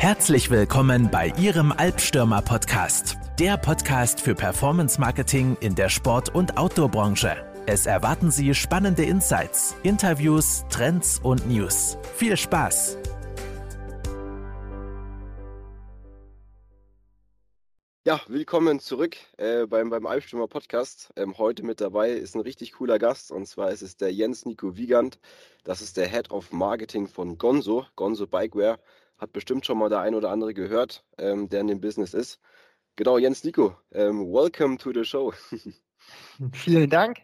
Herzlich willkommen bei Ihrem Albstürmer Podcast, der Podcast für Performance Marketing in der Sport- und Outdoor-Branche. Es erwarten Sie spannende Insights, Interviews, Trends und News. Viel Spaß! Ja, willkommen zurück äh, beim, beim Albstürmer Podcast. Ähm, heute mit dabei ist ein richtig cooler Gast und zwar ist es der Jens Nico Wiegand. Das ist der Head of Marketing von Gonzo, Gonzo Bikeware. Hat bestimmt schon mal der ein oder andere gehört, ähm, der in dem Business ist. Genau, Jens Nico, ähm, welcome to the show. Vielen Dank.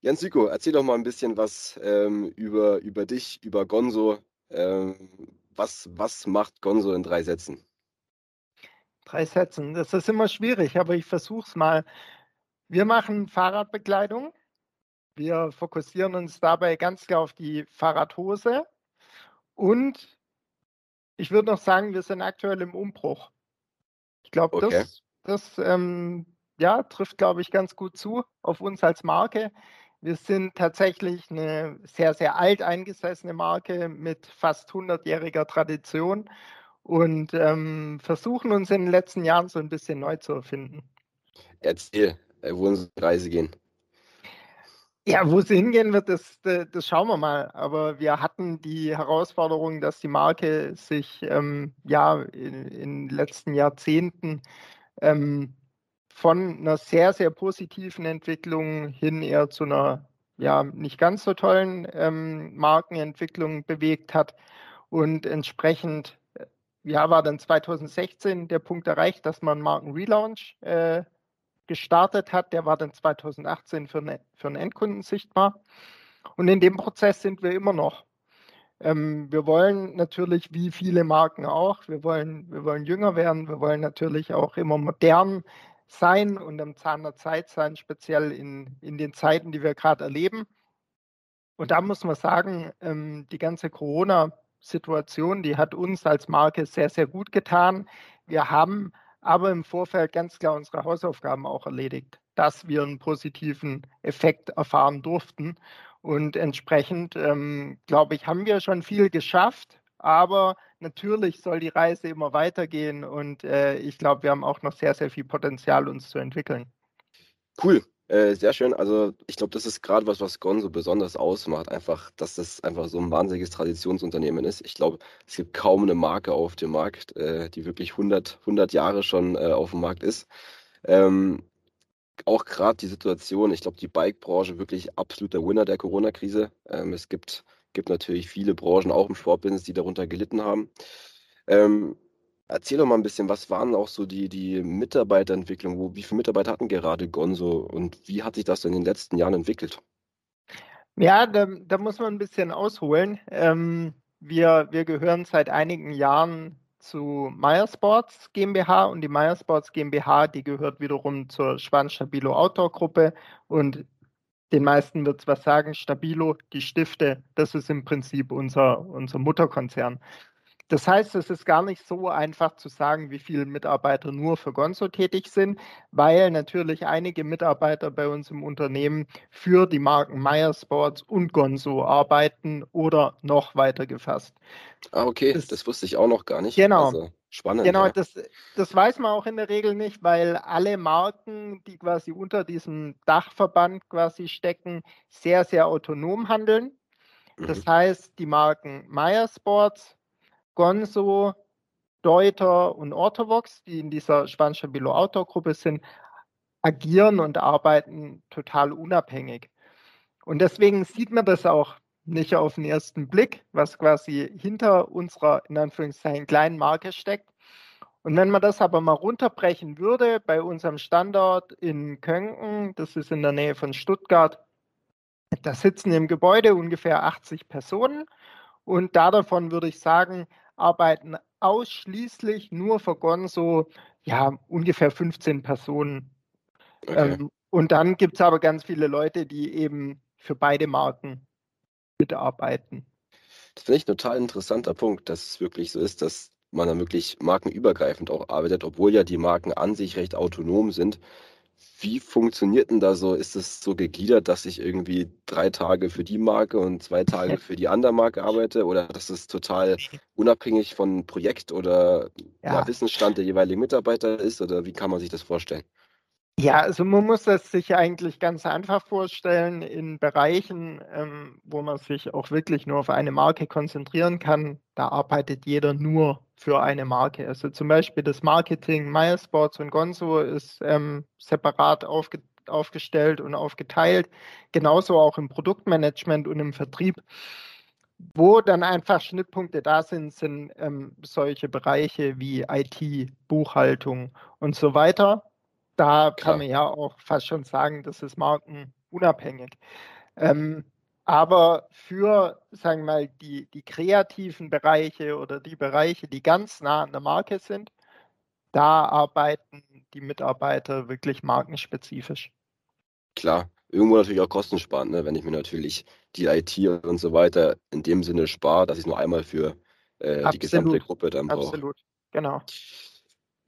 Jens Nico, erzähl doch mal ein bisschen was ähm, über, über dich, über Gonzo. Ähm, was, was macht Gonzo in drei Sätzen? Drei Sätzen, das ist immer schwierig, aber ich versuche es mal. Wir machen Fahrradbekleidung. Wir fokussieren uns dabei ganz klar auf die Fahrradhose und ich würde noch sagen, wir sind aktuell im Umbruch. Ich glaube, okay. das, das ähm, ja, trifft, glaube ich, ganz gut zu auf uns als Marke. Wir sind tatsächlich eine sehr, sehr alt eingesessene Marke mit fast 100-jähriger Tradition und ähm, versuchen uns in den letzten Jahren so ein bisschen neu zu erfinden. Erzähl, äh, wo unsere Reise gehen. Ja, wo sie hingehen wird, das, das schauen wir mal. Aber wir hatten die Herausforderung, dass die Marke sich ähm, ja in, in, den letzten Jahrzehnten ähm, von einer sehr, sehr positiven Entwicklung hin eher zu einer ja nicht ganz so tollen ähm, Markenentwicklung bewegt hat. Und entsprechend äh, ja, war dann 2016 der Punkt erreicht, dass man Markenrelaunch äh, gestartet hat, der war dann 2018 für, eine, für einen Endkunden sichtbar. Und in dem Prozess sind wir immer noch. Ähm, wir wollen natürlich, wie viele Marken auch, wir wollen, wir wollen jünger werden, wir wollen natürlich auch immer modern sein und am Zahn der Zeit sein, speziell in, in den Zeiten, die wir gerade erleben. Und da muss man sagen, ähm, die ganze Corona-Situation, die hat uns als Marke sehr, sehr gut getan. Wir haben aber im Vorfeld ganz klar unsere Hausaufgaben auch erledigt, dass wir einen positiven Effekt erfahren durften. Und entsprechend, ähm, glaube ich, haben wir schon viel geschafft. Aber natürlich soll die Reise immer weitergehen und äh, ich glaube, wir haben auch noch sehr, sehr viel Potenzial, uns zu entwickeln. Cool. Äh, sehr schön. Also ich glaube, das ist gerade was, was Gonzo besonders ausmacht. Einfach, dass das einfach so ein wahnsinniges Traditionsunternehmen ist. Ich glaube, es gibt kaum eine Marke auf dem Markt, äh, die wirklich 100, 100 Jahre schon äh, auf dem Markt ist. Ähm, auch gerade die Situation, ich glaube, die Bike-Branche wirklich absoluter Winner der Corona-Krise. Ähm, es gibt, gibt natürlich viele Branchen, auch im Sportbusiness, die darunter gelitten haben. Ähm, Erzähl doch mal ein bisschen, was waren auch so die, die Mitarbeiterentwicklung? Wo, wie viele Mitarbeiter hatten gerade Gonzo und wie hat sich das in den letzten Jahren entwickelt? Ja, da, da muss man ein bisschen ausholen. Ähm, wir, wir gehören seit einigen Jahren zu Meiersports GmbH und die Meiersports GmbH, die gehört wiederum zur Schwan Stabilo Outdoor Gruppe und den meisten wird es was sagen, Stabilo, die Stifte, das ist im Prinzip unser, unser Mutterkonzern. Das heißt, es ist gar nicht so einfach zu sagen, wie viele Mitarbeiter nur für Gonzo tätig sind, weil natürlich einige Mitarbeiter bei uns im Unternehmen für die Marken Meyer Sports und Gonzo arbeiten oder noch weiter gefasst. Ah, okay, das, das wusste ich auch noch gar nicht. Genau. Also, spannend. Genau, ja. das, das weiß man auch in der Regel nicht, weil alle Marken, die quasi unter diesem Dachverband quasi stecken, sehr, sehr autonom handeln. Das mhm. heißt, die Marken Meyer Sports, Gonzo, Deuter und Orthovox, die in dieser spanische Bilo Autor Gruppe sind, agieren und arbeiten total unabhängig. Und deswegen sieht man das auch nicht auf den ersten Blick, was quasi hinter unserer, in Anführungszeichen, kleinen Marke steckt. Und wenn man das aber mal runterbrechen würde, bei unserem Standort in Könken, das ist in der Nähe von Stuttgart, da sitzen im Gebäude ungefähr 80 Personen. Und da davon würde ich sagen, arbeiten ausschließlich nur für Gonzo, ja, ungefähr 15 Personen. Okay. Ähm, und dann gibt es aber ganz viele Leute, die eben für beide Marken mitarbeiten. Das finde ich ein total interessanter Punkt, dass es wirklich so ist, dass man dann wirklich markenübergreifend auch arbeitet, obwohl ja die Marken an sich recht autonom sind. Wie funktioniert denn da so? Ist es so gegliedert, dass ich irgendwie drei Tage für die Marke und zwei Tage für die andere Marke arbeite? Oder dass es total unabhängig von Projekt oder. Ja, Wissensstand der jeweiligen Mitarbeiter ist? Oder wie kann man sich das vorstellen? Ja, also man muss das sich eigentlich ganz einfach vorstellen in Bereichen, ähm, wo man sich auch wirklich nur auf eine Marke konzentrieren kann. Da arbeitet jeder nur für eine Marke. Also zum Beispiel das Marketing MySports und Gonzo ist ähm, separat aufge aufgestellt und aufgeteilt. Genauso auch im Produktmanagement und im Vertrieb. Wo dann einfach Schnittpunkte da sind, sind ähm, solche Bereiche wie IT, Buchhaltung und so weiter da Klar. kann man ja auch fast schon sagen, das ist markenunabhängig. Ähm, aber für, sagen wir mal, die, die kreativen Bereiche oder die Bereiche, die ganz nah an der Marke sind, da arbeiten die Mitarbeiter wirklich markenspezifisch. Klar, irgendwo natürlich auch kostensparend, ne? wenn ich mir natürlich die IT und so weiter in dem Sinne spare, dass ich nur einmal für äh, die gesamte Gruppe dann brauche. Absolut, genau.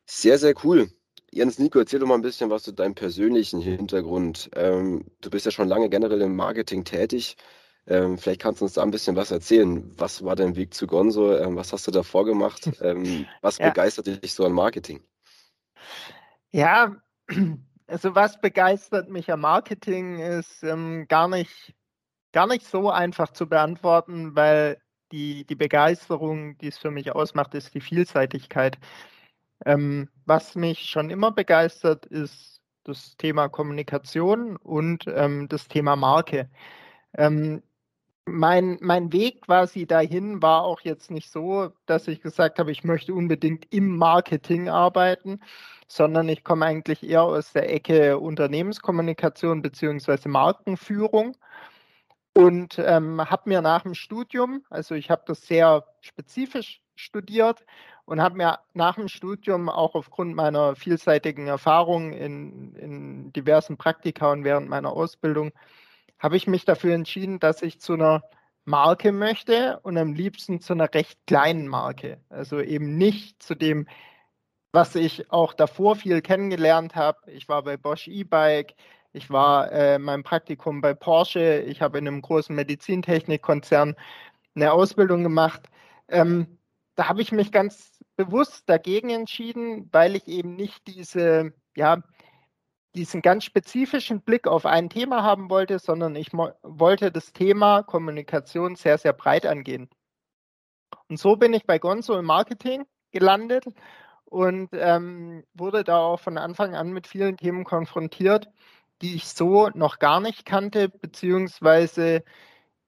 Sehr, sehr cool. Jens Nico, erzähl doch mal ein bisschen was zu deinem persönlichen Hintergrund. Ähm, du bist ja schon lange generell im Marketing tätig. Ähm, vielleicht kannst du uns da ein bisschen was erzählen. Was war dein Weg zu Gonzo? Ähm, was hast du davor gemacht? Ähm, was ja. begeistert dich so an Marketing? Ja, also was begeistert mich am Marketing ist ähm, gar, nicht, gar nicht so einfach zu beantworten, weil die, die Begeisterung, die es für mich ausmacht, ist die Vielseitigkeit. Ähm, was mich schon immer begeistert, ist das Thema Kommunikation und ähm, das Thema Marke. Ähm, mein, mein Weg quasi dahin war auch jetzt nicht so, dass ich gesagt habe, ich möchte unbedingt im Marketing arbeiten, sondern ich komme eigentlich eher aus der Ecke Unternehmenskommunikation bzw. Markenführung und ähm, habe mir nach dem Studium, also ich habe das sehr spezifisch studiert und habe mir nach dem Studium auch aufgrund meiner vielseitigen Erfahrung in, in diversen Praktika und während meiner Ausbildung, habe ich mich dafür entschieden, dass ich zu einer Marke möchte und am liebsten zu einer recht kleinen Marke. Also eben nicht zu dem, was ich auch davor viel kennengelernt habe. Ich war bei Bosch E-Bike, ich war äh, mein Praktikum bei Porsche, ich habe in einem großen Medizintechnikkonzern eine Ausbildung gemacht. Ähm, da habe ich mich ganz bewusst dagegen entschieden, weil ich eben nicht diese, ja, diesen ganz spezifischen Blick auf ein Thema haben wollte, sondern ich wollte das Thema Kommunikation sehr, sehr breit angehen. Und so bin ich bei Gonzo im Marketing gelandet und ähm, wurde da auch von Anfang an mit vielen Themen konfrontiert, die ich so noch gar nicht kannte, beziehungsweise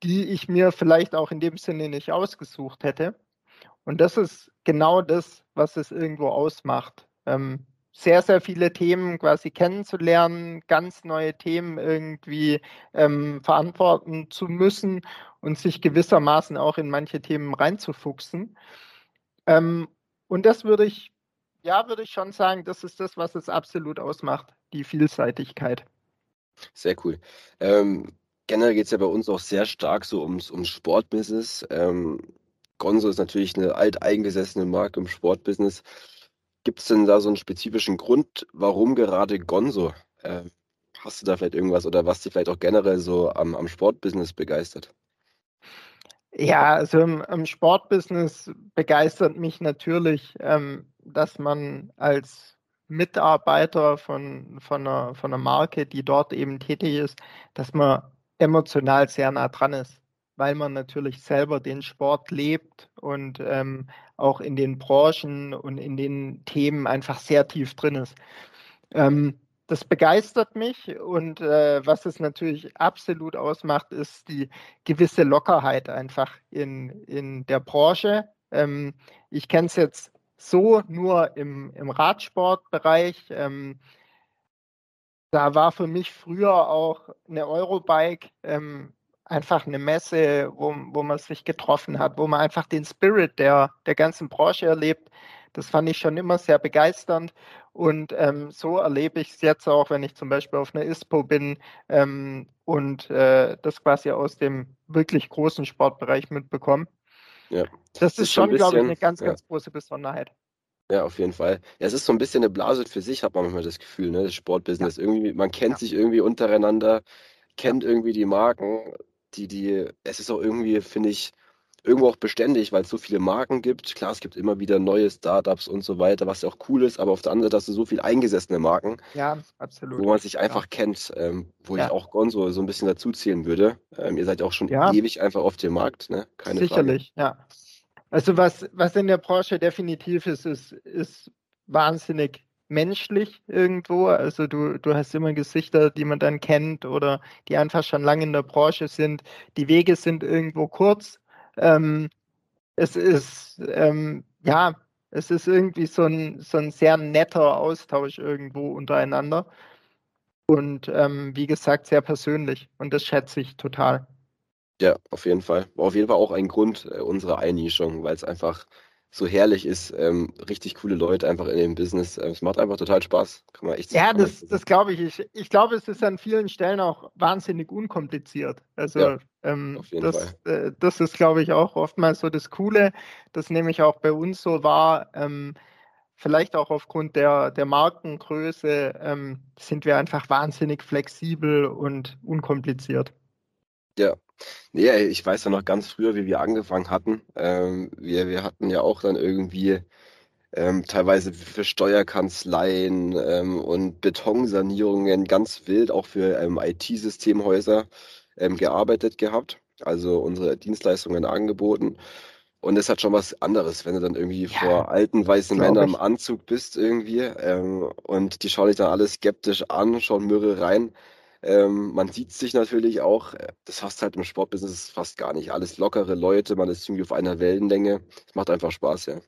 die ich mir vielleicht auch in dem Sinne nicht ausgesucht hätte. Und das ist genau das, was es irgendwo ausmacht. Ähm, sehr, sehr viele Themen quasi kennenzulernen, ganz neue Themen irgendwie ähm, verantworten zu müssen und sich gewissermaßen auch in manche Themen reinzufuchsen. Ähm, und das würde ich, ja, würde ich schon sagen, das ist das, was es absolut ausmacht, die Vielseitigkeit. Sehr cool. Ähm, generell geht es ja bei uns auch sehr stark so ums, ums Sportbusiness. Ähm, Gonzo ist natürlich eine alteingesessene Marke im Sportbusiness. Gibt es denn da so einen spezifischen Grund, warum gerade Gonzo? Äh, hast du da vielleicht irgendwas oder was dich vielleicht auch generell so am, am Sportbusiness begeistert? Ja, also im, im Sportbusiness begeistert mich natürlich, ähm, dass man als Mitarbeiter von, von, einer, von einer Marke, die dort eben tätig ist, dass man emotional sehr nah dran ist weil man natürlich selber den Sport lebt und ähm, auch in den Branchen und in den Themen einfach sehr tief drin ist. Ähm, das begeistert mich und äh, was es natürlich absolut ausmacht, ist die gewisse Lockerheit einfach in, in der Branche. Ähm, ich kenne es jetzt so nur im, im Radsportbereich. Ähm, da war für mich früher auch eine Eurobike ähm, einfach eine Messe, wo, wo man sich getroffen hat, wo man einfach den Spirit der, der ganzen Branche erlebt. Das fand ich schon immer sehr begeisternd. Und ähm, so erlebe ich es jetzt auch, wenn ich zum Beispiel auf einer ISPO bin ähm, und äh, das quasi aus dem wirklich großen Sportbereich mitbekomme. Ja. Das, das ist, schon, glaube ich, eine ganz, ja. ganz große Besonderheit. Ja, auf jeden Fall. Ja, es ist so ein bisschen eine Blase für sich, hat man manchmal das Gefühl, ne? Das Sportbusiness. Ja. Irgendwie, man kennt sich irgendwie untereinander, kennt irgendwie die Marken, die, die, es ist auch irgendwie, finde ich, irgendwo auch beständig, weil es so viele Marken gibt. Klar, es gibt immer wieder neue Startups und so weiter, was ja auch cool ist, aber auf der anderen Seite hast du so viele eingesessene Marken. Ja, absolut. Wo man sich einfach kennt, ähm, wo ich auch Gonzo so ein bisschen dazu zählen würde. Ähm, ihr seid auch schon ewig einfach auf dem Markt, ne? Keine Sicherlich, Frage. ja. Also was, was in der Branche definitiv ist, ist, ist wahnsinnig menschlich irgendwo. Also du, du hast immer Gesichter, die man dann kennt oder die einfach schon lange in der Branche sind. Die Wege sind irgendwo kurz. Ähm, es ist, ähm, ja, es ist irgendwie so ein, so ein sehr netter Austausch irgendwo untereinander. Und ähm, wie gesagt, sehr persönlich. Und das schätze ich total. Ja, auf jeden Fall. War auf jeden Fall auch ein Grund äh, unserer Einnischung, weil es einfach so herrlich ist, ähm, richtig coole Leute einfach in dem Business. Ähm, es macht einfach total Spaß. Kann man echt Ja, das, das glaube ich. ich. Ich glaube, es ist an vielen Stellen auch wahnsinnig unkompliziert. Also ja, ähm, das, äh, das ist, glaube ich, auch oftmals so das Coole. Das nehme ich auch bei uns so wahr. Ähm, vielleicht auch aufgrund der, der Markengröße ähm, sind wir einfach wahnsinnig flexibel und unkompliziert. Ja, Nee, ich weiß ja noch ganz früher, wie wir angefangen hatten. Ähm, wir, wir hatten ja auch dann irgendwie ähm, teilweise für Steuerkanzleien ähm, und Betonsanierungen ganz wild, auch für ähm, IT-Systemhäuser ähm, gearbeitet gehabt. Also unsere Dienstleistungen angeboten. Und es hat schon was anderes, wenn du dann irgendwie ja, vor alten weißen Männern im Anzug bist irgendwie ähm, und die schauen dich dann alle skeptisch an, schauen mürre rein. Ähm, man sieht sich natürlich auch, äh, das hast halt im Sportbusiness fast gar nicht. Alles lockere Leute, man ist irgendwie auf einer Wellenlänge. Es macht einfach Spaß, ja.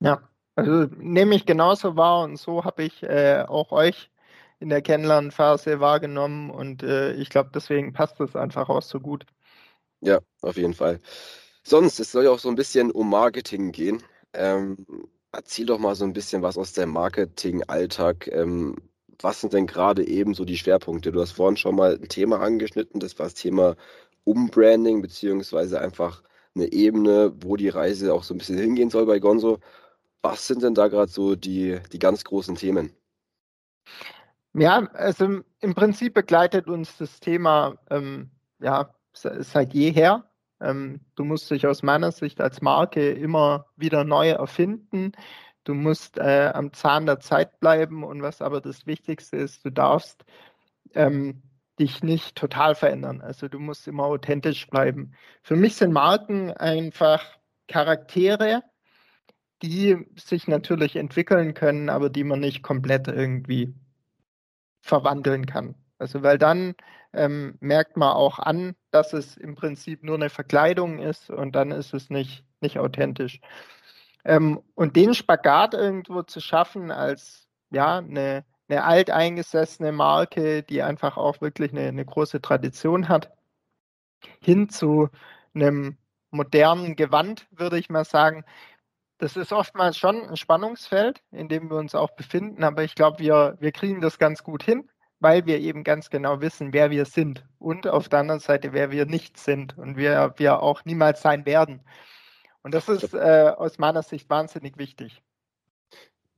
Ja, also nehme ich genauso wahr und so habe ich äh, auch euch in der Kennenlernphase wahrgenommen und äh, ich glaube, deswegen passt das einfach auch so gut. Ja, auf jeden Fall. Sonst, es soll ja auch so ein bisschen um Marketing gehen. Ähm, erzähl doch mal so ein bisschen was aus dem Marketing-Alltag. Ähm, was sind denn gerade eben so die Schwerpunkte? Du hast vorhin schon mal ein Thema angeschnitten, das war das Thema Umbranding, beziehungsweise einfach eine Ebene, wo die Reise auch so ein bisschen hingehen soll bei Gonzo. Was sind denn da gerade so die, die ganz großen Themen? Ja, also im Prinzip begleitet uns das Thema ähm, ja, seit jeher. Ähm, du musst dich aus meiner Sicht als Marke immer wieder neu erfinden. Du musst äh, am Zahn der Zeit bleiben und was aber das Wichtigste ist, du darfst ähm, dich nicht total verändern. Also du musst immer authentisch bleiben. Für mich sind Marken einfach Charaktere, die sich natürlich entwickeln können, aber die man nicht komplett irgendwie verwandeln kann. Also weil dann ähm, merkt man auch an, dass es im Prinzip nur eine Verkleidung ist und dann ist es nicht, nicht authentisch. Ähm, und den Spagat irgendwo zu schaffen als ja, eine, eine alteingesessene Marke, die einfach auch wirklich eine, eine große Tradition hat, hin zu einem modernen Gewand, würde ich mal sagen. Das ist oftmals schon ein Spannungsfeld, in dem wir uns auch befinden, aber ich glaube, wir, wir kriegen das ganz gut hin, weil wir eben ganz genau wissen, wer wir sind und auf der anderen Seite, wer wir nicht sind und wer wir auch niemals sein werden. Und das ist äh, aus meiner Sicht wahnsinnig wichtig.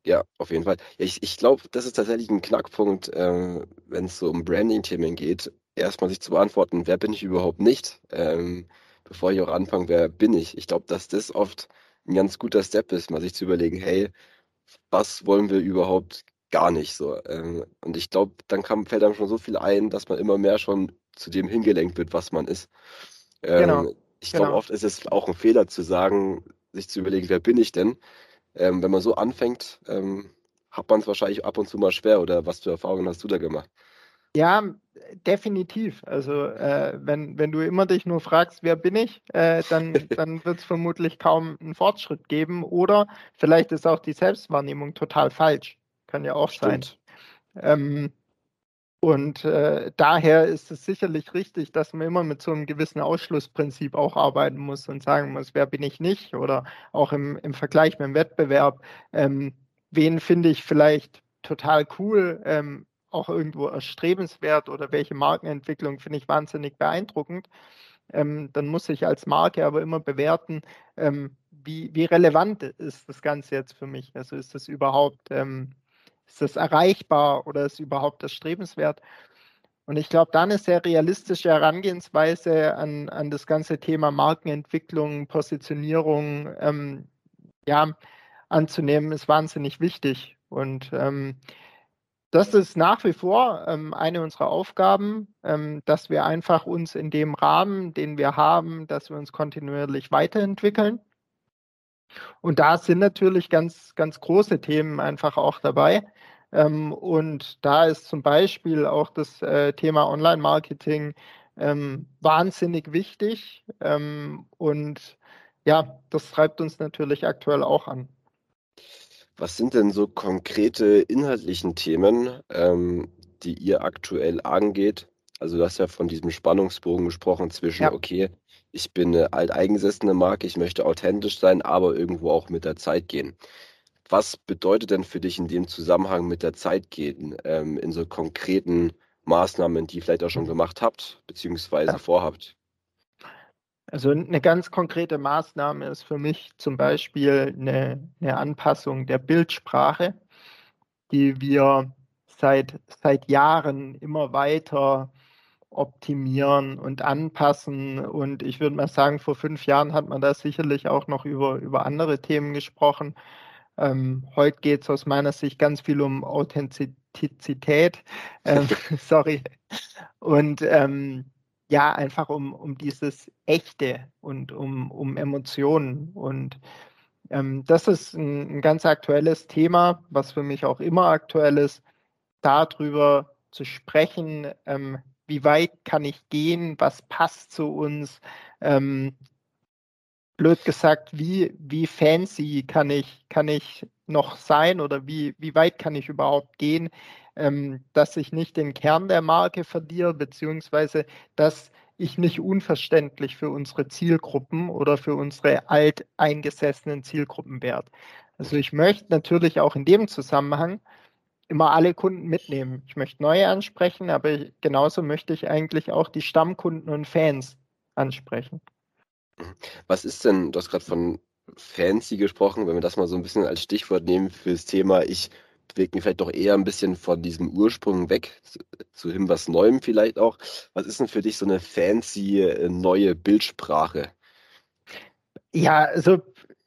Ja, auf jeden Fall. Ja, ich ich glaube, das ist tatsächlich ein Knackpunkt, ähm, wenn es so um Branding-Themen geht, erstmal sich zu beantworten, wer bin ich überhaupt nicht, ähm, bevor ich auch anfange, wer bin ich. Ich glaube, dass das oft ein ganz guter Step ist, mal sich zu überlegen, hey, was wollen wir überhaupt gar nicht so. Ähm, und ich glaube, dann kann, fällt einem schon so viel ein, dass man immer mehr schon zu dem hingelenkt wird, was man ist. Genau. Ich glaube, genau. oft ist es auch ein Fehler zu sagen, sich zu überlegen, wer bin ich denn? Ähm, wenn man so anfängt, ähm, hat man es wahrscheinlich ab und zu mal schwer. Oder was für Erfahrungen hast du da gemacht? Ja, definitiv. Also äh, wenn, wenn du immer dich nur fragst, wer bin ich, äh, dann, dann wird es vermutlich kaum einen Fortschritt geben. Oder vielleicht ist auch die Selbstwahrnehmung total falsch. Kann ja auch Stimmt. sein. Ähm, und äh, daher ist es sicherlich richtig, dass man immer mit so einem gewissen Ausschlussprinzip auch arbeiten muss und sagen muss, wer bin ich nicht? Oder auch im, im Vergleich mit dem Wettbewerb, ähm, wen finde ich vielleicht total cool, ähm, auch irgendwo erstrebenswert oder welche Markenentwicklung finde ich wahnsinnig beeindruckend. Ähm, dann muss ich als Marke aber immer bewerten, ähm, wie, wie relevant ist das Ganze jetzt für mich? Also ist das überhaupt, ähm, ist das erreichbar oder ist überhaupt das strebenswert? Und ich glaube, da eine sehr realistische Herangehensweise an, an das ganze Thema Markenentwicklung, Positionierung ähm, ja, anzunehmen, ist wahnsinnig wichtig. Und ähm, das ist nach wie vor ähm, eine unserer Aufgaben, ähm, dass wir einfach uns in dem Rahmen, den wir haben, dass wir uns kontinuierlich weiterentwickeln. Und da sind natürlich ganz, ganz große Themen einfach auch dabei. Ähm, und da ist zum Beispiel auch das äh, Thema Online-Marketing ähm, wahnsinnig wichtig. Ähm, und ja, das treibt uns natürlich aktuell auch an. Was sind denn so konkrete inhaltlichen Themen, ähm, die ihr aktuell angeht? Also du hast ja von diesem Spannungsbogen gesprochen zwischen, ja. okay, ich bin eine alteingesessene Marke, ich möchte authentisch sein, aber irgendwo auch mit der Zeit gehen. Was bedeutet denn für dich in dem Zusammenhang mit der Zeit gehen, ähm, in so konkreten Maßnahmen, die ihr vielleicht auch schon gemacht habt, beziehungsweise ja. vorhabt? Also eine ganz konkrete Maßnahme ist für mich zum Beispiel eine, eine Anpassung der Bildsprache, die wir seit, seit Jahren immer weiter optimieren und anpassen. Und ich würde mal sagen, vor fünf Jahren hat man da sicherlich auch noch über, über andere Themen gesprochen. Ähm, heute geht es aus meiner Sicht ganz viel um Authentizität. Ähm, sorry. Und ähm, ja, einfach um, um dieses Echte und um, um Emotionen. Und ähm, das ist ein, ein, ganz aktuelles Thema, was für mich auch immer aktuell ist, darüber zu sprechen, ähm, wie weit kann ich gehen, was passt zu uns, ähm, blöd gesagt, wie, wie fancy kann ich, kann ich noch sein oder wie, wie weit kann ich überhaupt gehen, ähm, dass ich nicht den Kern der Marke verliere, beziehungsweise dass ich nicht unverständlich für unsere Zielgruppen oder für unsere alteingesessenen Zielgruppen werde. Also ich möchte natürlich auch in dem Zusammenhang immer alle Kunden mitnehmen. Ich möchte neue ansprechen, aber genauso möchte ich eigentlich auch die Stammkunden und Fans ansprechen. Was ist denn, du hast gerade von fancy gesprochen, wenn wir das mal so ein bisschen als Stichwort nehmen fürs Thema, ich bewege mich vielleicht doch eher ein bisschen von diesem Ursprung weg, zu, zu hin was Neuem vielleicht auch. Was ist denn für dich so eine fancy äh, neue Bildsprache? Ja, also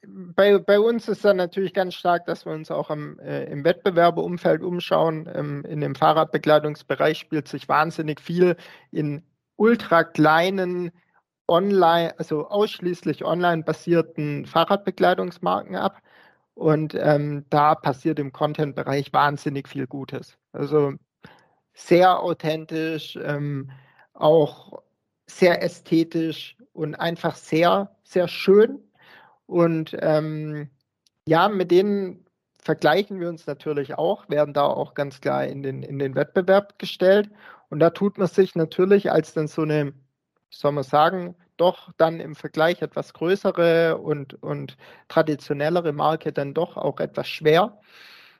bei, bei uns ist dann natürlich ganz stark, dass wir uns auch am, äh, im Wettbewerbeumfeld umschauen. Ähm, in dem Fahrradbekleidungsbereich spielt sich wahnsinnig viel in ultra kleinen online, also ausschließlich online basierten Fahrradbekleidungsmarken ab. Und ähm, da passiert im Content-Bereich wahnsinnig viel Gutes. Also sehr authentisch, ähm, auch sehr ästhetisch und einfach sehr, sehr schön. Und ähm, ja, mit denen vergleichen wir uns natürlich auch, werden da auch ganz klar in den, in den Wettbewerb gestellt. Und da tut man sich natürlich als dann so eine soll man sagen, doch dann im Vergleich etwas größere und, und traditionellere Marke dann doch auch etwas schwer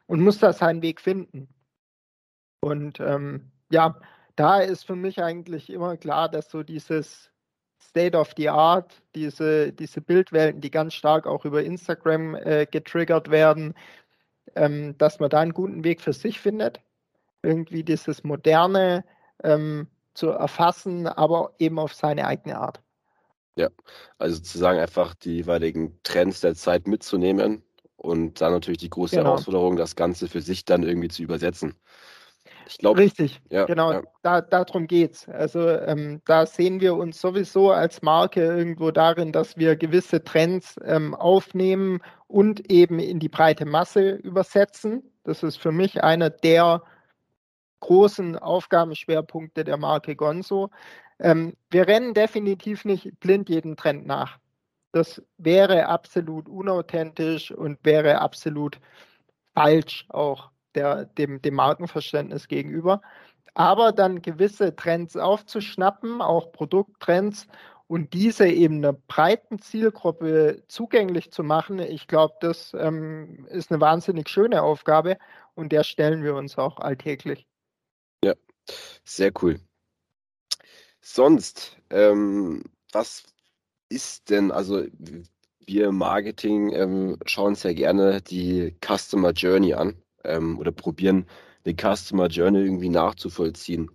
und muss da seinen Weg finden. Und ähm, ja, da ist für mich eigentlich immer klar, dass so dieses State of the Art, diese, diese Bildwelten, die ganz stark auch über Instagram äh, getriggert werden, ähm, dass man da einen guten Weg für sich findet. Irgendwie dieses moderne, ähm, zu erfassen, aber eben auf seine eigene Art. Ja, also sozusagen einfach die jeweiligen Trends der Zeit mitzunehmen und dann natürlich die große genau. Herausforderung, das Ganze für sich dann irgendwie zu übersetzen. Ich glaube. Richtig, ja, genau, ja. Da, darum geht es. Also ähm, da sehen wir uns sowieso als Marke irgendwo darin, dass wir gewisse Trends ähm, aufnehmen und eben in die breite Masse übersetzen. Das ist für mich einer der großen Aufgabenschwerpunkte der Marke Gonzo. Ähm, wir rennen definitiv nicht blind jeden Trend nach. Das wäre absolut unauthentisch und wäre absolut falsch auch der, dem, dem Markenverständnis gegenüber. Aber dann gewisse Trends aufzuschnappen, auch Produkttrends und diese eben einer breiten Zielgruppe zugänglich zu machen, ich glaube, das ähm, ist eine wahnsinnig schöne Aufgabe und der stellen wir uns auch alltäglich. Sehr cool. Sonst, ähm, was ist denn, also wir im Marketing ähm, schauen sehr gerne die Customer Journey an ähm, oder probieren, eine Customer Journey irgendwie nachzuvollziehen.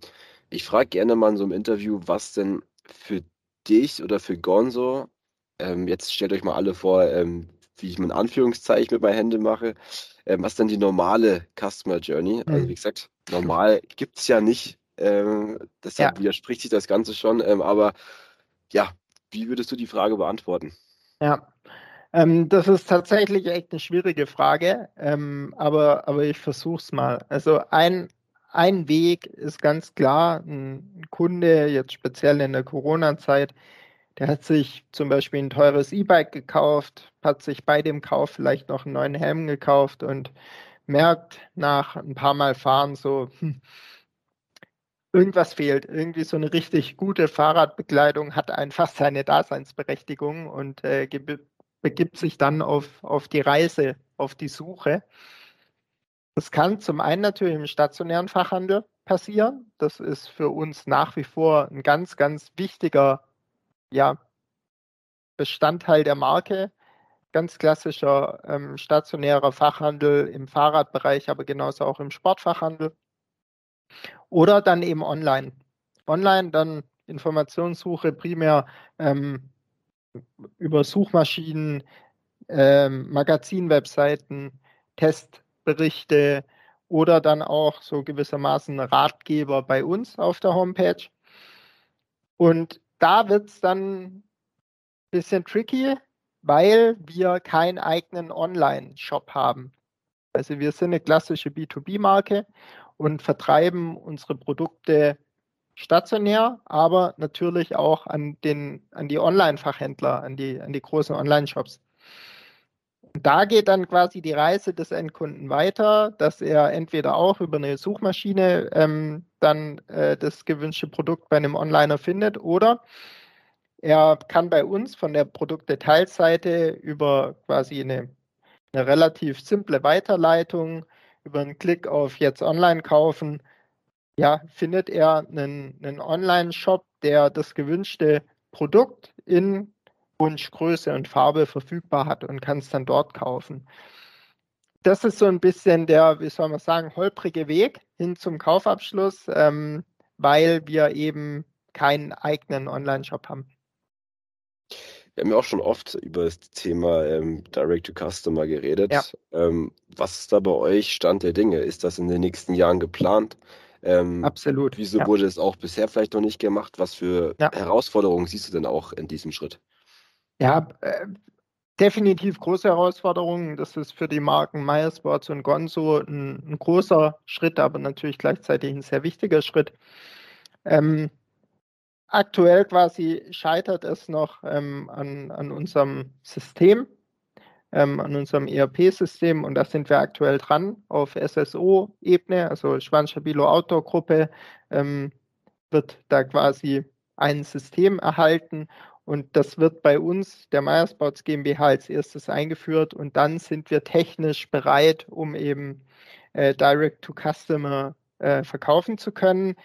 Ich frage gerne mal in so einem Interview, was denn für dich oder für Gonzo, ähm, jetzt stellt euch mal alle vor, ähm, wie ich mein Anführungszeichen mit meinen Händen mache, ähm, was denn die normale Customer Journey? Also Mhm. wie gesagt, normal gibt es ja nicht, ähm, deshalb Ja. widerspricht sich das Ganze schon, ähm, aber ja, wie würdest du die Frage beantworten? Ja, ähm, das ist tatsächlich echt eine schwierige Frage, ähm, aber, aber ich versuche es mal. Also ein, ein Weg ist ganz klar, ein Kunde, jetzt speziell in der Corona-Zeit, der hat sich zum Beispiel ein teures E-Bike gekauft, hat sich bei dem Kauf vielleicht noch einen neuen Helm gekauft und merkt nach ein paar Mal fahren so, hm, irgendwas fehlt. Irgendwie so eine richtig gute Fahrradbekleidung hat einfach seine Daseinsberechtigung und äh, begibt sich dann auf, auf die Reise, auf die Suche. Das kann zum einen natürlich im stationären Fachhandel passieren. Das ist für uns nach wie vor ein ganz, ganz wichtiger ja, Bestandteil der Marke. Ganz klassischer ähm, stationärer Fachhandel im Fahrradbereich, aber genauso auch im Sportfachhandel. Oder dann eben online. Online dann Informationssuche primär ähm, über Suchmaschinen, ähm, Magazinwebseiten, Testberichte oder dann auch so gewissermaßen Ratgeber bei uns auf der Homepage. Und da wird es dann ein bisschen tricky, weil wir keinen eigenen Online-Shop haben. Also wir sind eine klassische B2B-Marke und vertreiben unsere Produkte stationär, aber natürlich auch an, den, an die Online-Fachhändler, an die, an die großen Online-Shops. Da geht dann quasi die Reise des Endkunden weiter, dass er entweder auch über eine Suchmaschine ähm, dann äh, das gewünschte Produkt bei einem Onliner findet oder er kann bei uns von der Produktdetailseite über quasi eine, eine relativ simple Weiterleitung, über einen Klick auf jetzt online kaufen, ja, findet er einen, einen Online-Shop, der das gewünschte Produkt in Wunschgröße und Farbe verfügbar hat und kann es dann dort kaufen. Das ist so ein bisschen der, wie soll man sagen, holprige Weg hin zum Kaufabschluss, ähm, weil wir eben keinen eigenen Online-Shop haben. Wir haben ja auch schon oft über das Thema ähm, Direct-to-Customer geredet. Ja. Ähm, was ist da bei euch Stand der Dinge? Ist das in den nächsten Jahren geplant? Ähm, Absolut. Wieso ja. wurde es auch bisher vielleicht noch nicht gemacht? Was für Ja. Herausforderungen siehst du denn auch in diesem Schritt? Ja, äh, definitiv große Herausforderungen. Das ist für die Marken Meyersports und Gonzo ein, ein großer Schritt, aber natürlich gleichzeitig ein sehr wichtiger Schritt. Ähm, aktuell quasi scheitert es noch ähm, an, an unserem System, ähm, an unserem ERP-System und da sind wir aktuell dran auf SSO-Ebene, also Schwanstabilo Outdoor-Gruppe ähm, wird da quasi ein System erhalten und das wird bei uns, der Meiersports GmbH, als erstes eingeführt und dann sind wir technisch bereit, um eben äh, Direct-to-Customer äh, verkaufen zu können.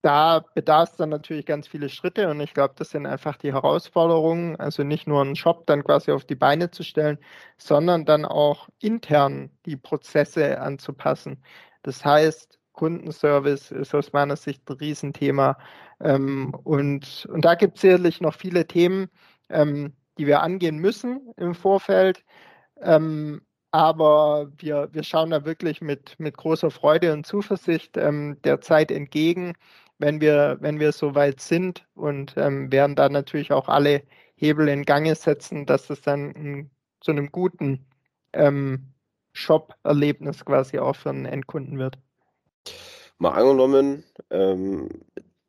Da bedarf es dann natürlich ganz viele Schritte und ich glaube, das sind einfach die Herausforderungen, also nicht nur einen Shop dann quasi auf die Beine zu stellen, sondern dann auch intern die Prozesse anzupassen. Das heißt, Kundenservice ist aus meiner Sicht ein Riesenthema. Ähm, und, und da gibt es sicherlich noch viele Themen, ähm, die wir angehen müssen im Vorfeld. Ähm, aber wir, wir schauen da wirklich mit, mit großer Freude und Zuversicht ähm, der Zeit entgegen, wenn wir, wenn wir soweit sind und ähm, werden da natürlich auch alle Hebel in Gange setzen, dass es dann zu einem guten ähm, Shop-Erlebnis quasi auch für einen Endkunden wird. Mal angenommen, ähm,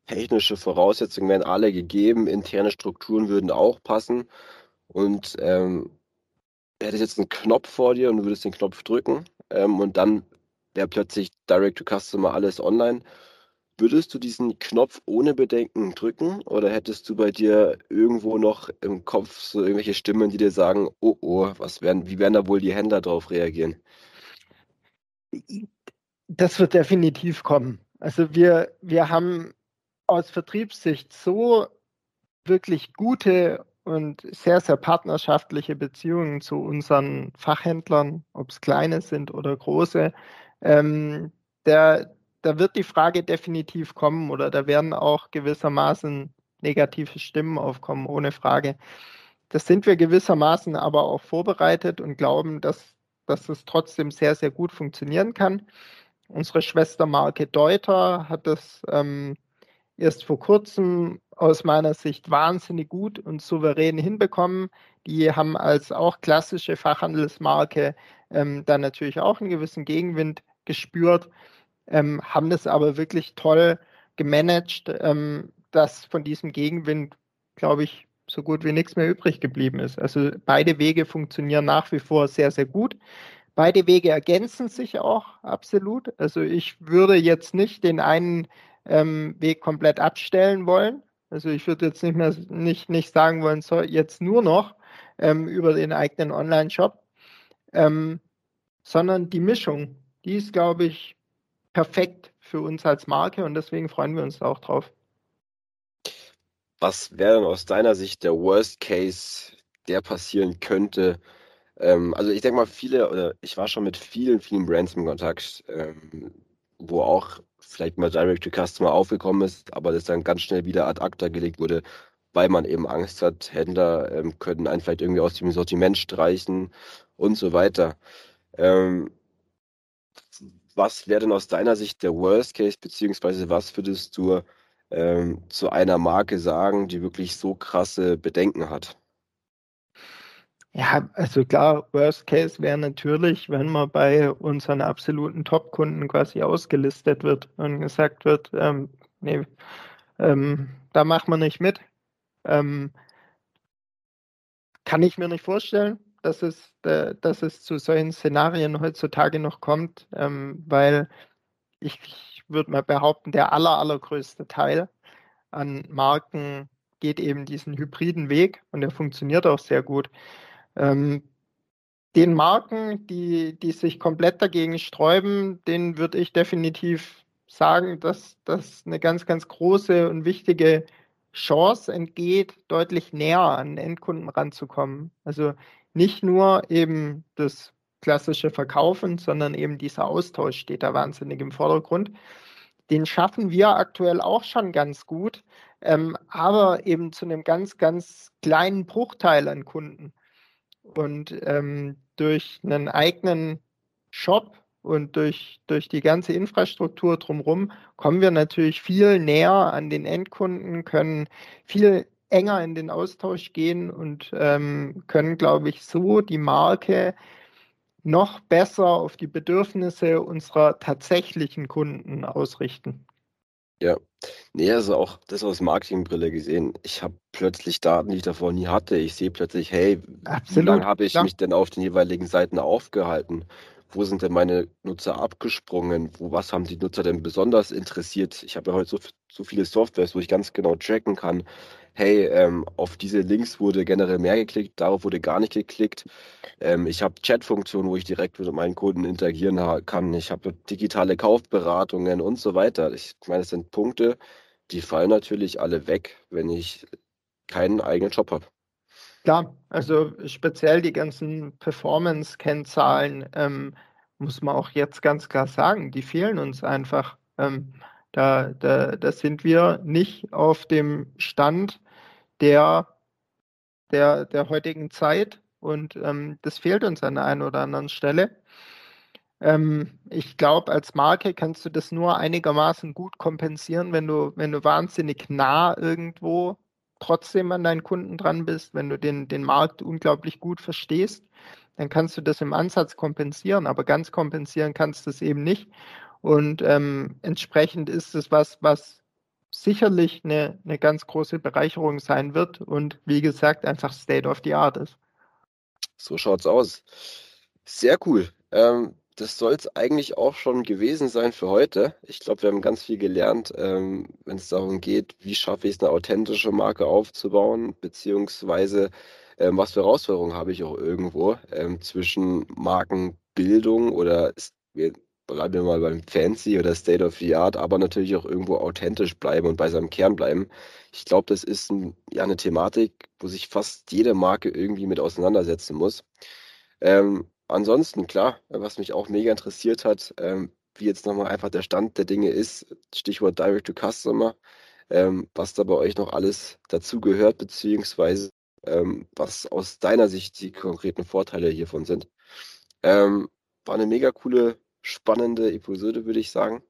technische Voraussetzungen wären alle gegeben, interne Strukturen würden auch passen und ähm, du hättest jetzt einen Knopf vor dir und du würdest den Knopf drücken ähm, und dann wäre plötzlich Direct to Customer alles online. Würdest du diesen Knopf ohne Bedenken drücken oder hättest du bei dir irgendwo noch im Kopf so irgendwelche Stimmen, die dir sagen, oh oh, was werden, wie werden da wohl die Händler darauf reagieren? Das wird definitiv kommen. Also wir, wir haben aus Vertriebssicht so wirklich gute und sehr, sehr partnerschaftliche Beziehungen zu unseren Fachhändlern, ob es kleine sind oder große. Ähm, der, da wird die Frage definitiv kommen oder da werden auch gewissermaßen negative Stimmen aufkommen, ohne Frage. Das sind wir gewissermaßen aber auch vorbereitet und glauben, dass, dass es trotzdem sehr, sehr gut funktionieren kann. Unsere Schwestermarke Deuter hat das ähm, erst vor kurzem aus meiner Sicht wahnsinnig gut und souverän hinbekommen. Die haben als auch klassische Fachhandelsmarke ähm, dann natürlich auch einen gewissen Gegenwind gespürt, ähm, haben das aber wirklich toll gemanagt, ähm, dass von diesem Gegenwind, glaube ich, so gut wie nichts mehr übrig geblieben ist. Also beide Wege funktionieren nach wie vor sehr, sehr gut. Beide Wege ergänzen sich auch absolut. Also ich würde jetzt nicht den einen ähm, Weg komplett abstellen wollen. Also ich würde jetzt nicht mehr nicht, nicht sagen wollen, so jetzt nur noch ähm, über den eigenen Online-Shop, ähm, sondern die Mischung, die ist, glaube ich, perfekt für uns als Marke und deswegen freuen wir uns auch drauf. Was wäre denn aus deiner Sicht der Worst Case, der passieren könnte? Ähm, also ich denke mal, viele, oder ich war schon mit vielen, vielen Brands im Kontakt, ähm, wo auch vielleicht mal Direct to Customer aufgekommen ist, aber das dann ganz schnell wieder ad acta gelegt wurde, weil man eben Angst hat, Händler ähm, können einen vielleicht irgendwie aus dem Sortiment streichen und so weiter. Ähm, was wäre denn aus deiner Sicht der Worst Case, beziehungsweise was würdest du ähm, zu einer Marke sagen, die wirklich so krasse Bedenken hat? Ja, also klar, Worst Case wäre natürlich, wenn man bei unseren absoluten Top-Kunden quasi ausgelistet wird und gesagt wird, ähm, nee, ähm, da machen wir nicht mit. Ähm, kann ich mir nicht vorstellen, dass es, äh, dass es zu solchen Szenarien heutzutage noch kommt, ähm, weil ich, ich würde mal behaupten, der aller, allergrößte Teil an Marken geht eben diesen hybriden Weg und der funktioniert auch sehr gut. Ähm, den Marken, die, die sich komplett dagegen sträuben, denen würde ich definitiv sagen, dass das eine ganz, ganz große und wichtige Chance entgeht, deutlich näher an Endkunden ranzukommen. Also nicht nur eben das klassische Verkaufen, sondern eben dieser Austausch steht da wahnsinnig im Vordergrund. Den schaffen wir aktuell auch schon ganz gut, ähm, aber eben zu einem ganz, ganz kleinen Bruchteil an Kunden. Und ähm, durch einen eigenen Shop und durch, durch die ganze Infrastruktur drumherum kommen wir natürlich viel näher an den Endkunden, können viel enger in den Austausch gehen und ähm, können, glaube ich, so die Marke noch besser auf die Bedürfnisse unserer tatsächlichen Kunden ausrichten. Ja, nee, also auch das aus Marketingbrille gesehen. Ich habe plötzlich Daten, die ich davor nie hatte. Ich sehe plötzlich, hey, wie lange habe ich klar. mich denn auf den jeweiligen Seiten aufgehalten? Wo sind denn meine Nutzer abgesprungen? Wo, was haben die Nutzer denn besonders interessiert? Ich habe ja heute so, so viele Softwares, wo ich ganz genau tracken kann, hey, ähm, auf diese Links wurde generell mehr geklickt, darauf wurde gar nicht geklickt. Ähm, ich habe Chat-Funktionen, wo ich direkt mit meinen Kunden interagieren kann. Ich habe digitale Kaufberatungen und so weiter. Ich meine, das sind Punkte, die fallen natürlich alle weg, wenn ich keinen eigenen Job habe. Klar, also speziell die ganzen Performance-Kennzahlen ähm, muss man auch jetzt ganz klar sagen, die fehlen uns einfach. Ähm, da, da, da sind wir nicht auf dem Stand, der, der, der heutigen Zeit und ähm, das fehlt uns an der einen oder anderen Stelle. Ähm, ich glaube, als Marke kannst du das nur einigermaßen gut kompensieren, wenn du, wenn du wahnsinnig nah irgendwo trotzdem an deinen Kunden dran bist, wenn du den, den Markt unglaublich gut verstehst, dann kannst du das im Ansatz kompensieren, aber ganz kompensieren kannst du es eben nicht. Und ähm, entsprechend ist es was, was sicherlich eine, eine ganz große Bereicherung sein wird und wie gesagt einfach State of the Art ist. So schaut's aus. Sehr cool. Ähm, das soll es eigentlich auch schon gewesen sein für heute. Ich glaube, wir haben ganz viel gelernt, ähm, wenn es darum geht, wie schaffe ich es, eine authentische Marke aufzubauen, beziehungsweise ähm, was für Herausforderungen habe ich auch irgendwo ähm, zwischen Markenbildung oder bleiben wir mal beim Fancy oder State of the Art, aber natürlich auch irgendwo authentisch bleiben und bei seinem Kern bleiben. Ich glaube, das ist ein, ja eine Thematik, wo sich fast jede Marke irgendwie mit auseinandersetzen muss. Ähm, ansonsten, klar, was mich auch mega interessiert hat, ähm, wie jetzt nochmal einfach der Stand der Dinge ist, Stichwort Direct to Customer, ähm, was da bei euch noch alles dazugehört, beziehungsweise ähm, was aus deiner Sicht die konkreten Vorteile hiervon sind. Ähm, war eine mega coole, spannende Episode, würde ich sagen.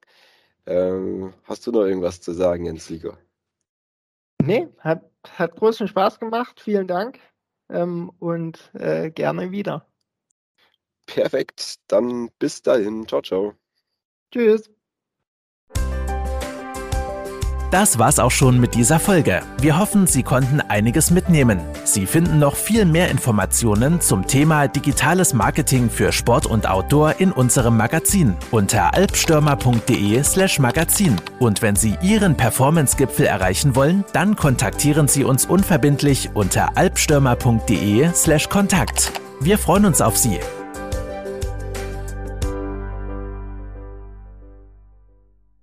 Ähm, hast du noch irgendwas zu sagen, Jens Sieger? Nee, hat, hat großen Spaß gemacht. Vielen Dank ähm, und äh, gerne wieder. Perfekt, dann bis dahin. Ciao, ciao. Tschüss. Das war's auch schon mit dieser Folge. Wir hoffen, Sie konnten einiges mitnehmen. Sie finden noch viel mehr Informationen zum Thema digitales Marketing für Sport und Outdoor in unserem Magazin unter alpstürmer.de/slash Magazin. Und wenn Sie Ihren Performance-Gipfel erreichen wollen, dann kontaktieren Sie uns unverbindlich unter alpstürmer.de/slash Kontakt. Wir freuen uns auf Sie.